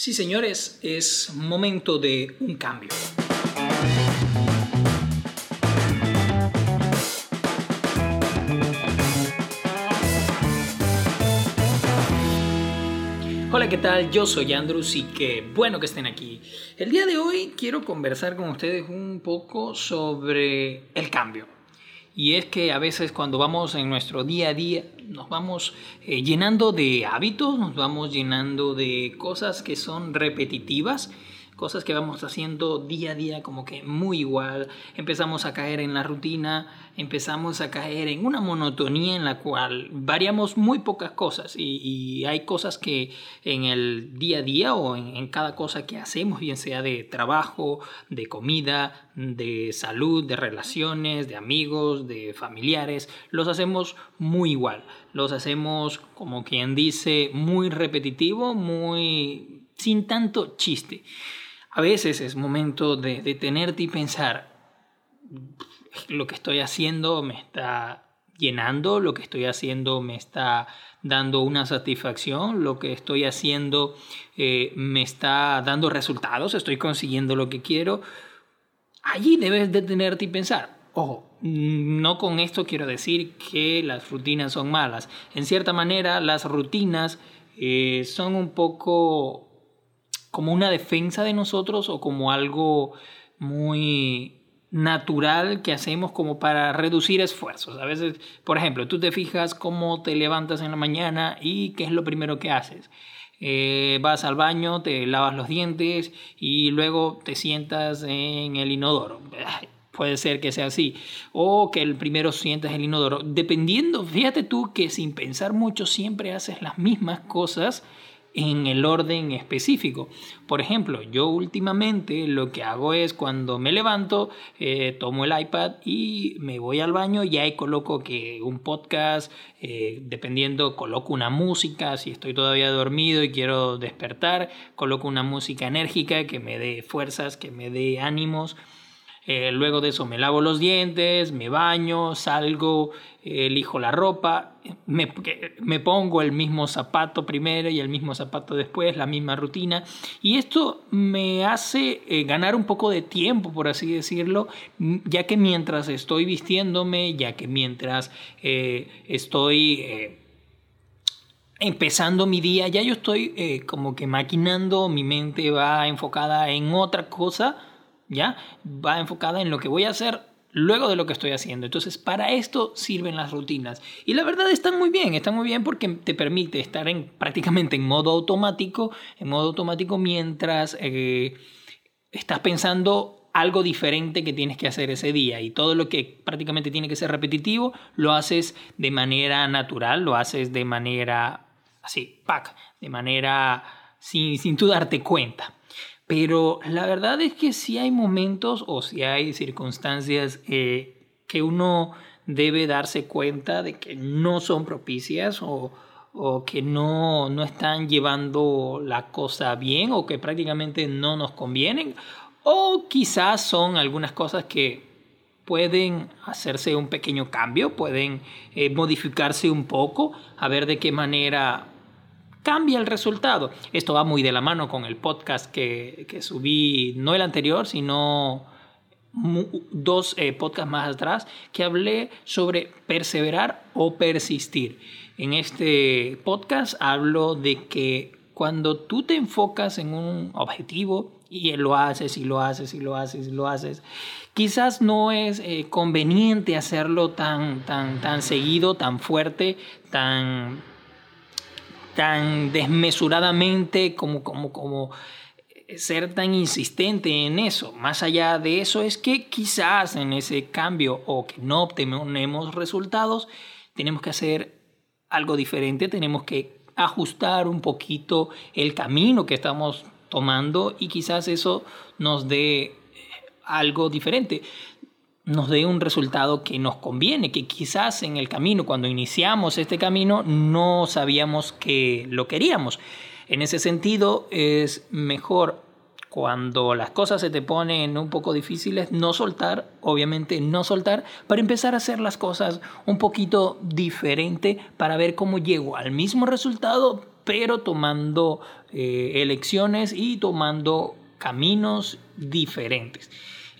Sí, señores, es momento de un cambio. Hola, ¿qué tal? Yo soy Andrews y qué bueno que estén aquí. El día de hoy quiero conversar con ustedes un poco sobre el cambio. Y es que a veces cuando vamos en nuestro día a día nos vamos eh, llenando de hábitos, nos vamos llenando de cosas que son repetitivas cosas que vamos haciendo día a día como que muy igual, empezamos a caer en la rutina, empezamos a caer en una monotonía en la cual variamos muy pocas cosas y, hay cosas que en el día a día o en, en, cada cosa que hacemos, bien sea de trabajo, de comida, de salud, de relaciones, de amigos, de familiares, los hacemos muy igual, los hacemos como quien dice muy repetitivo, muy sin tanto chiste. A veces es momento de detenerte y pensar, lo que estoy haciendo me está llenando, lo que estoy haciendo me está dando una satisfacción, lo que estoy haciendo eh, me está dando resultados, estoy consiguiendo lo que quiero. Allí debes detenerte y pensar, ojo, no con esto quiero decir que las rutinas son malas. En cierta manera, las rutinas eh, son un poco como una defensa de nosotros o como algo muy natural que hacemos como para reducir esfuerzos. A veces, por ejemplo, tú te fijas cómo te levantas en la mañana y qué es lo primero que haces. Eh, vas al baño, te lavas los dientes y luego te sientas en el inodoro. Puede ser que sea así. O que el primero sientas el inodoro. Dependiendo, fíjate tú que sin pensar mucho siempre haces las mismas cosas en el orden específico. Por ejemplo, yo últimamente lo que hago es cuando me levanto, eh, tomo el iPad y me voy al baño y ahí coloco que un podcast, eh, dependiendo, coloco una música, si estoy todavía dormido y quiero despertar, coloco una música enérgica que me dé fuerzas, que me dé ánimos. Eh, luego de eso me lavo los dientes, me baño, salgo, elijo la ropa, me, me, pongo el mismo zapato primero y el mismo zapato después, la misma rutina. Y esto me hace eh, ganar un poco de tiempo, por así decirlo, ya que mientras estoy vistiéndome, ya que mientras eh, estoy empezando mi día, ya yo estoy como que maquinando, mi mente va enfocada en otra cosa ¿ya? Va enfocada en lo que voy a hacer luego de lo que estoy haciendo. Entonces, para esto sirven las rutinas. Y la verdad están muy bien, están muy bien porque te permite estar en, prácticamente en modo automático, en modo automático mientras eh, estás pensando algo diferente que tienes que hacer ese día y todo lo que prácticamente tiene que ser repetitivo lo haces de manera natural, lo haces de manera así, pack, de manera sin, sin tú darte cuenta. Pero la verdad es que sí hay momentos o si hay circunstancias eh, que uno debe darse cuenta de que no son propicias o, o que no, no están llevando la cosa bien o que prácticamente no nos convienen. O quizás son algunas cosas que pueden hacerse un pequeño cambio, pueden eh, modificarse un poco, a ver de qué manera cambia el resultado. Esto va muy de la mano con el podcast que, subí, no el anterior, sino dos eh, podcasts más atrás, que hablé sobre perseverar o persistir. En este podcast hablo de que cuando tú te enfocas en un objetivo y lo haces y lo haces y lo haces y lo haces, quizás no es eh, conveniente hacerlo tan, tan, tan seguido, tan fuerte, tan tan desmesuradamente como, como, como ser tan insistente en eso. Más allá de eso es que quizás en ese cambio o que no obtenemos resultados, tenemos que hacer algo diferente, tenemos que ajustar un poquito el camino que estamos tomando y quizás eso nos dé algo diferente nos dé un resultado que nos conviene, que quizás en el camino, cuando iniciamos este camino, no sabíamos que lo queríamos. En ese sentido, es mejor cuando las cosas se te ponen un poco difíciles, no soltar, obviamente no soltar, para empezar a hacer las cosas un poquito diferente, para ver cómo llego al mismo resultado, pero tomando eh, elecciones y tomando caminos diferentes.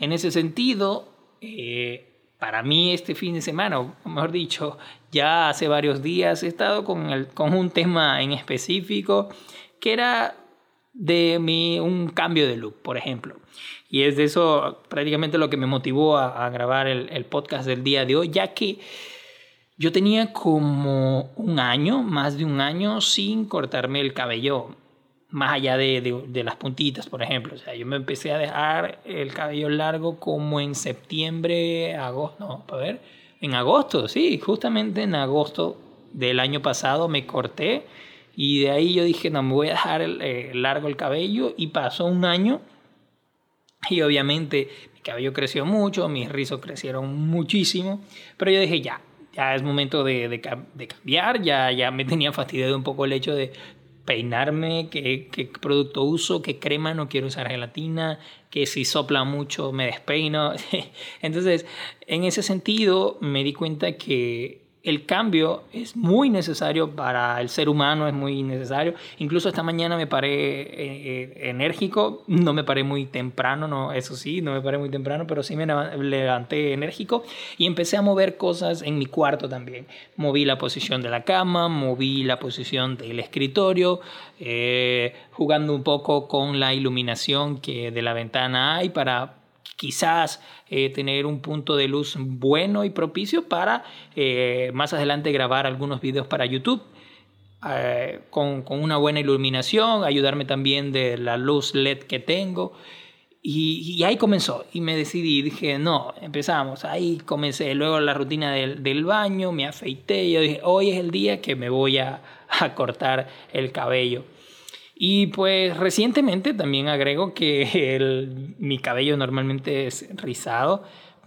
En ese sentido, eh, para mí este fin de semana, o mejor dicho, ya hace varios días he estado con, el, con un tema en específico que era de un cambio de look, por ejemplo. Y es de eso prácticamente lo que me motivó a, grabar el, el, podcast del día de hoy, ya que yo tenía como un año, más de un año, sin cortarme el cabello, más allá de, de, de las puntitas, por ejemplo. O sea, yo me empecé a dejar el cabello largo como en septiembre, agosto, no, a ver, en agosto, sí, justamente en agosto del año pasado me corté y de ahí yo dije, no, me voy a dejar eh, largo el cabello y pasó un año y obviamente mi cabello creció mucho, mis rizos crecieron muchísimo, pero yo dije, ya, ya es momento de, de, de cambiar, ya, ya me tenía fastidiado un poco el hecho de peinarme, qué, producto uso, qué crema, no quiero usar gelatina, que si sopla mucho me despeino. Entonces, en ese sentido, me di cuenta que el cambio es muy necesario para el ser humano, es muy necesario. Incluso esta mañana me paré eh, eh, enérgico, no me paré muy temprano, no, eso sí, no me paré muy temprano, pero sí me levanté enérgico y empecé a mover cosas en mi cuarto también. Moví la posición de la cama, moví la posición del escritorio, eh, jugando un poco con la iluminación que de la ventana hay para quizás eh, tener un punto de luz bueno y propicio para eh, más adelante grabar algunos videos para YouTube. Eh, con, una buena iluminación, ayudarme también de la luz LED que tengo. Y, ahí comenzó, y me decidí, dije, no, empezamos, ahí comencé, luego la rutina del, baño, me afeité, yo dije, hoy es el día que me voy a cortar el cabello. Y pues recientemente también agrego que el, mi cabello normalmente es rizado,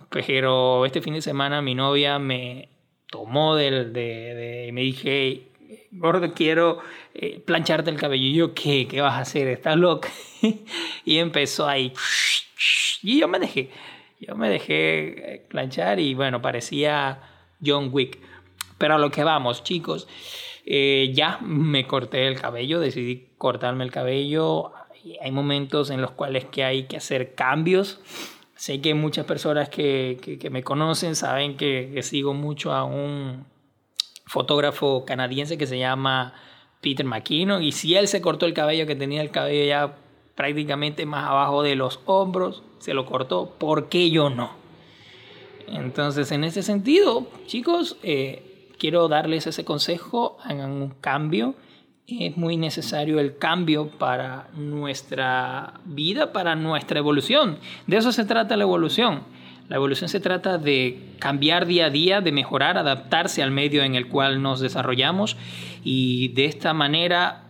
pero este fin de semana mi novia me tomó del, de, de, me dije, gordo, quiero eh, plancharte el cabello. Y yo, ¿qué? ¿Qué vas a hacer? ¿Estás loca? y empezó ahí. Y yo me dejé, yo me dejé eh, planchar y bueno, parecía John Wick. Pero a lo que vamos, chicos. Eh, ya me corté el cabello, decidí cortarme el cabello. Hay momentos en los cuales que hay que hacer cambios. Sé que muchas personas que, que, me conocen saben que, que, sigo mucho a un fotógrafo canadiense que se llama Peter McKinnon y si él se cortó el cabello, que tenía el cabello ya prácticamente más abajo de los hombros, se lo cortó, ¿por qué yo no? Entonces, en ese sentido, chicos, eh, quiero darles ese consejo, hagan un cambio. Es muy necesario el cambio para nuestra vida, para nuestra evolución. De eso se trata la evolución. La evolución se trata de cambiar día a día, de mejorar, adaptarse al medio en el cual nos desarrollamos y de esta manera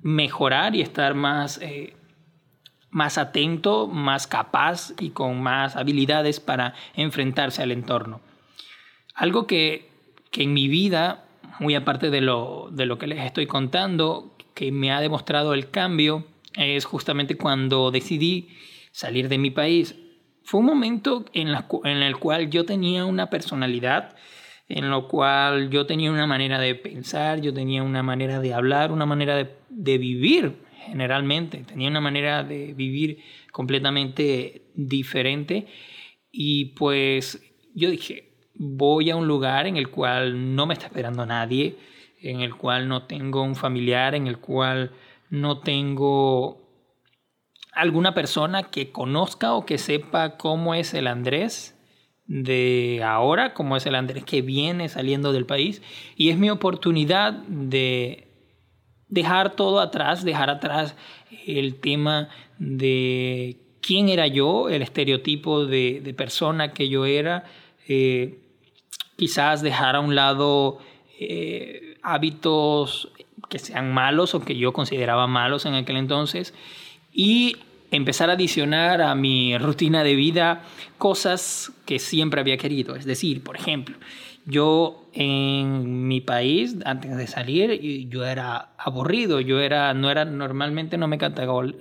mejorar y estar más, eh, más atento, más capaz y con más habilidades para enfrentarse al entorno. Algo que que en mi vida, muy aparte de lo, de lo que les estoy contando, que me ha demostrado el cambio, es justamente cuando decidí salir de mi país. Fue un momento en, la, en el cual yo tenía una personalidad, en lo cual yo tenía una manera de pensar, yo tenía una manera de hablar, una manera de, de vivir generalmente, tenía una manera de vivir completamente diferente y pues yo dije, voy a un lugar en el cual no me está esperando nadie, en el cual no tengo un familiar, en el cual no tengo alguna persona que conozca o que sepa cómo es el Andrés de ahora, cómo es el Andrés que viene saliendo del país. Y es mi oportunidad de dejar todo atrás, dejar atrás el tema de quién era yo, el estereotipo de, persona que yo era, eh, quizás dejar a un lado eh, hábitos que sean malos o que yo consideraba malos en aquel entonces y empezar a adicionar a mi rutina de vida cosas que siempre había querido. Es decir, por ejemplo, yo en mi país, antes de salir, yo era aburrido, yo era, no era, normalmente no me,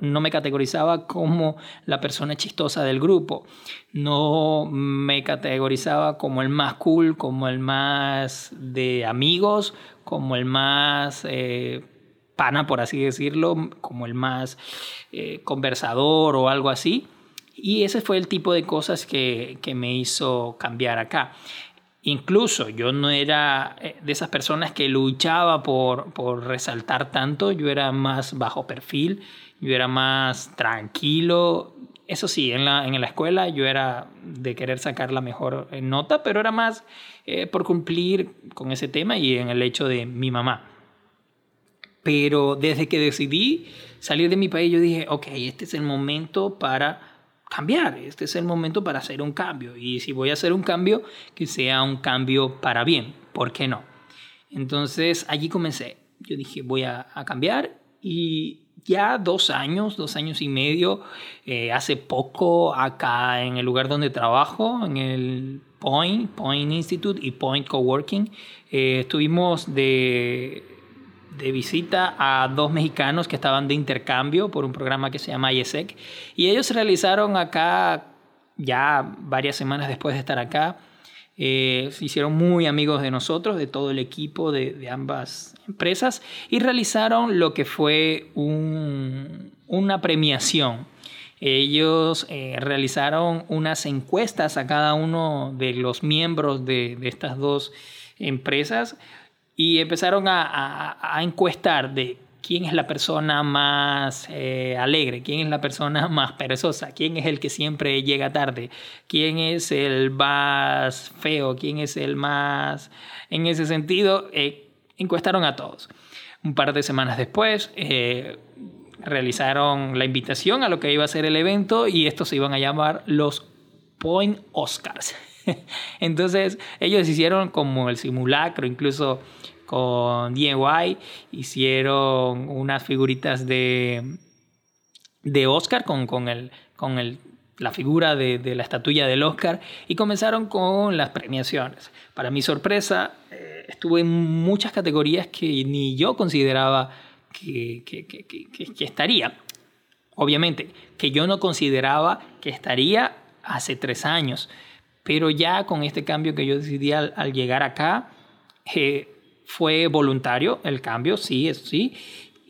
no me categorizaba como la persona chistosa del grupo, no me categorizaba como el más cool, como el más de amigos, como el más, eh, pana, por así decirlo, como el más eh, conversador o algo así. Y ese fue el tipo de cosas que, que me hizo cambiar acá. Incluso yo no era eh, de esas personas que luchaba por, por resaltar tanto, yo era más bajo perfil, yo era más tranquilo. Eso sí, en la, en la escuela yo era de querer sacar la mejor eh, nota, pero era más eh, por cumplir con ese tema y en el hecho de mi mamá. Pero desde que decidí salir de mi país, yo dije, ok, este es el momento para cambiar, este es el momento para hacer un cambio. Y si voy a hacer un cambio, que sea un cambio para bien, ¿por qué no? Entonces allí comencé. Yo dije, voy a, cambiar y ya dos años, dos años y medio, eh, hace poco acá en el lugar donde trabajo, en el Point, Point Institute y Point Coworking, eh, estuvimos de de visita a dos mexicanos que estaban de intercambio por un programa que se llama IESEC. Y ellos realizaron acá, ya varias semanas después de estar acá, eh, se hicieron muy amigos de nosotros, de todo el equipo de, ambas empresas, y realizaron lo que fue una premiación. Ellos eh, realizaron unas encuestas a cada uno de los miembros de estas dos empresas y empezaron a, encuestar de quién es la persona más eh, alegre, quién es la persona más perezosa, quién es el que siempre llega tarde, quién es el más feo, quién es el más... En ese sentido, eh, encuestaron a todos. Un par de semanas después, eh, realizaron la invitación a lo que iba a ser el evento y estos se iban a llamar los Point Oscars. Entonces ellos hicieron como el simulacro, incluso con DIY, hicieron unas figuritas de, de Oscar con, con, el, con el, la figura de, de, la estatuilla del Oscar y comenzaron con las premiaciones. Para mi sorpresa, eh, estuve en muchas categorías que ni yo consideraba que, que, que, que, estaría. Obviamente, que yo no consideraba que estaría hace tres años, pero ya con este cambio que yo decidí al, llegar acá, eh, fue voluntario el cambio, sí, eso sí,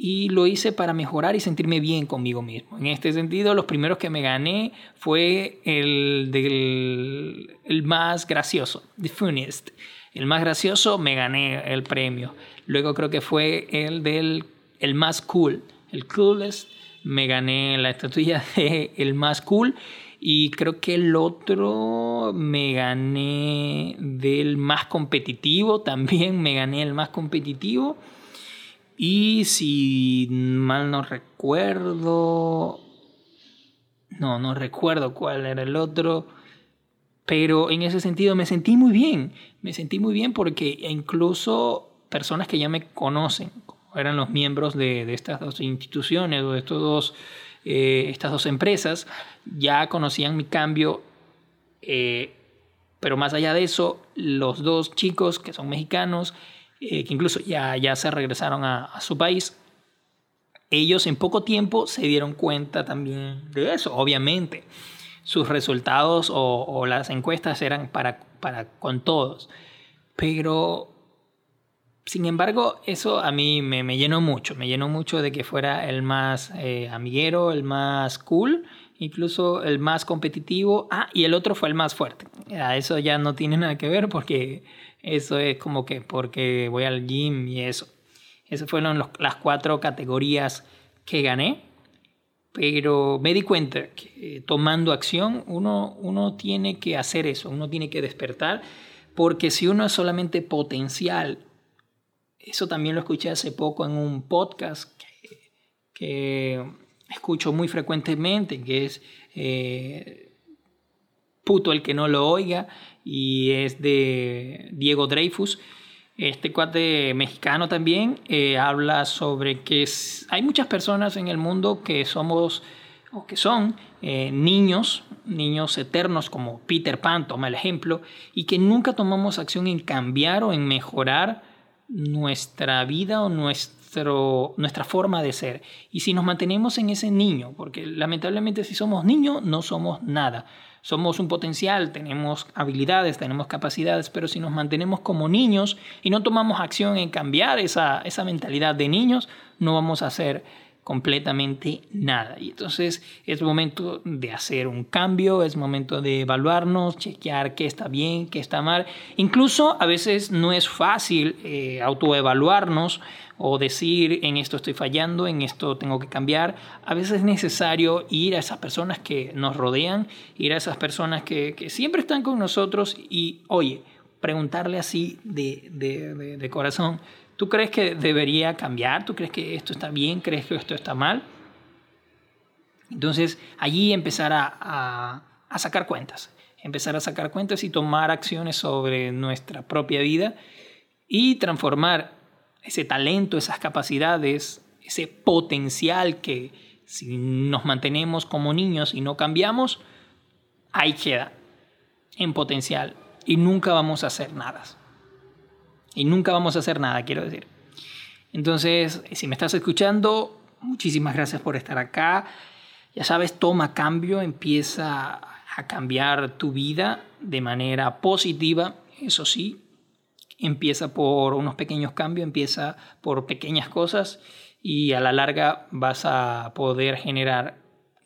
y lo hice para mejorar y sentirme bien conmigo mismo. En este sentido, los primeros que me gané fue el del el más gracioso, The Funniest. El más gracioso me gané el premio. Luego creo que fue el del el más cool, el coolest. Me gané la estatuilla de el más cool y creo que el otro me gané del más competitivo, también me gané el más competitivo. Y si mal no recuerdo, no, no recuerdo cuál era el otro, pero en ese sentido me sentí muy bien, me sentí muy bien porque incluso personas que ya me conocen, eran los miembros de, de estas dos instituciones o de estos dos eh, estas dos empresas ya conocían mi cambio, eh, pero más allá de eso, los dos chicos que son mexicanos, eh, que incluso ya, ya se regresaron a, su país, ellos en poco tiempo se dieron cuenta también de eso, obviamente. Sus resultados o, o las encuestas eran para, para con todos, pero sin embargo, eso a mí me, llenó mucho, me llenó mucho de que fuera el más eh, amiguero, el más cool, incluso el más competitivo. Ah, y el otro fue el más fuerte. Eso ya no tiene nada que ver porque eso es como que porque voy al gym y eso. Esas fueron las cuatro categorías que gané. Pero me di cuenta que eh, tomando acción uno, uno tiene que hacer eso, uno tiene que despertar, porque si uno es solamente potencial eso también lo escuché hace poco en un podcast que, escucho muy frecuentemente, que es eh, Puto el que no lo oiga, y es de Diego Dreyfus. Este cuate mexicano también eh, habla sobre que hay muchas personas en el mundo que somos o que son eh, niños, niños eternos como Peter Pan, toma el ejemplo, y que nunca tomamos acción en cambiar o en mejorar nuestra vida o nuestro, nuestra forma de ser. Y si nos mantenemos en ese niño, porque lamentablemente si somos niños no somos nada. Somos un potencial, tenemos habilidades, tenemos capacidades, pero si nos mantenemos como niños y no tomamos acción en cambiar esa, esa mentalidad de niños, no vamos a ser completamente nada. Y entonces es momento de hacer un cambio, es momento de evaluarnos, chequear qué está bien, qué está mal. Incluso a veces no es fácil eh, autoevaluarnos o decir en esto estoy fallando, en esto tengo que cambiar. A veces es necesario ir a esas personas que nos rodean, ir a esas personas que, siempre están con nosotros y, oye, preguntarle así de, de, de corazón, ¿Tú crees que debería cambiar? ¿Tú crees que esto está bien? ¿Crees que esto está mal? Entonces, allí empezar a, a, sacar cuentas, empezar a sacar cuentas y tomar acciones sobre nuestra propia vida y transformar ese talento, esas capacidades, ese potencial que si nos mantenemos como niños y no cambiamos, ahí queda en potencial y nunca vamos a hacer nada. Y nunca vamos a hacer nada, quiero decir. Entonces, si me estás escuchando, muchísimas gracias por estar acá. Ya sabes, toma cambio, empieza a cambiar tu vida de manera positiva, eso sí. Empieza por unos pequeños cambios, empieza por pequeñas cosas y a la larga vas a poder generar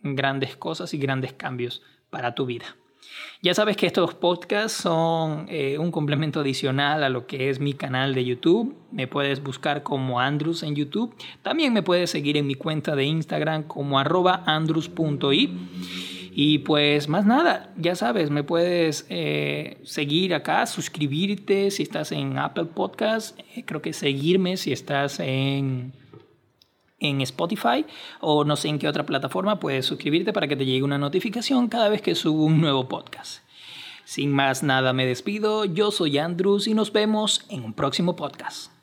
grandes cosas y grandes cambios para tu vida. Ya sabes que estos podcasts son eh, un complemento adicional a lo que es mi canal de YouTube. Me puedes buscar como Andrews en YouTube. También me puedes seguir en mi cuenta de Instagram como arroba andrews.i. Y pues más nada, ya sabes, me puedes eh, seguir acá, suscribirte si estás en Apple Podcast, eh, creo que seguirme si estás en en Spotify o no sé en qué otra plataforma, puedes suscribirte para que te llegue una notificación cada vez que subo un nuevo podcast. Sin más nada me despido, yo soy Andrews y nos vemos en un próximo podcast.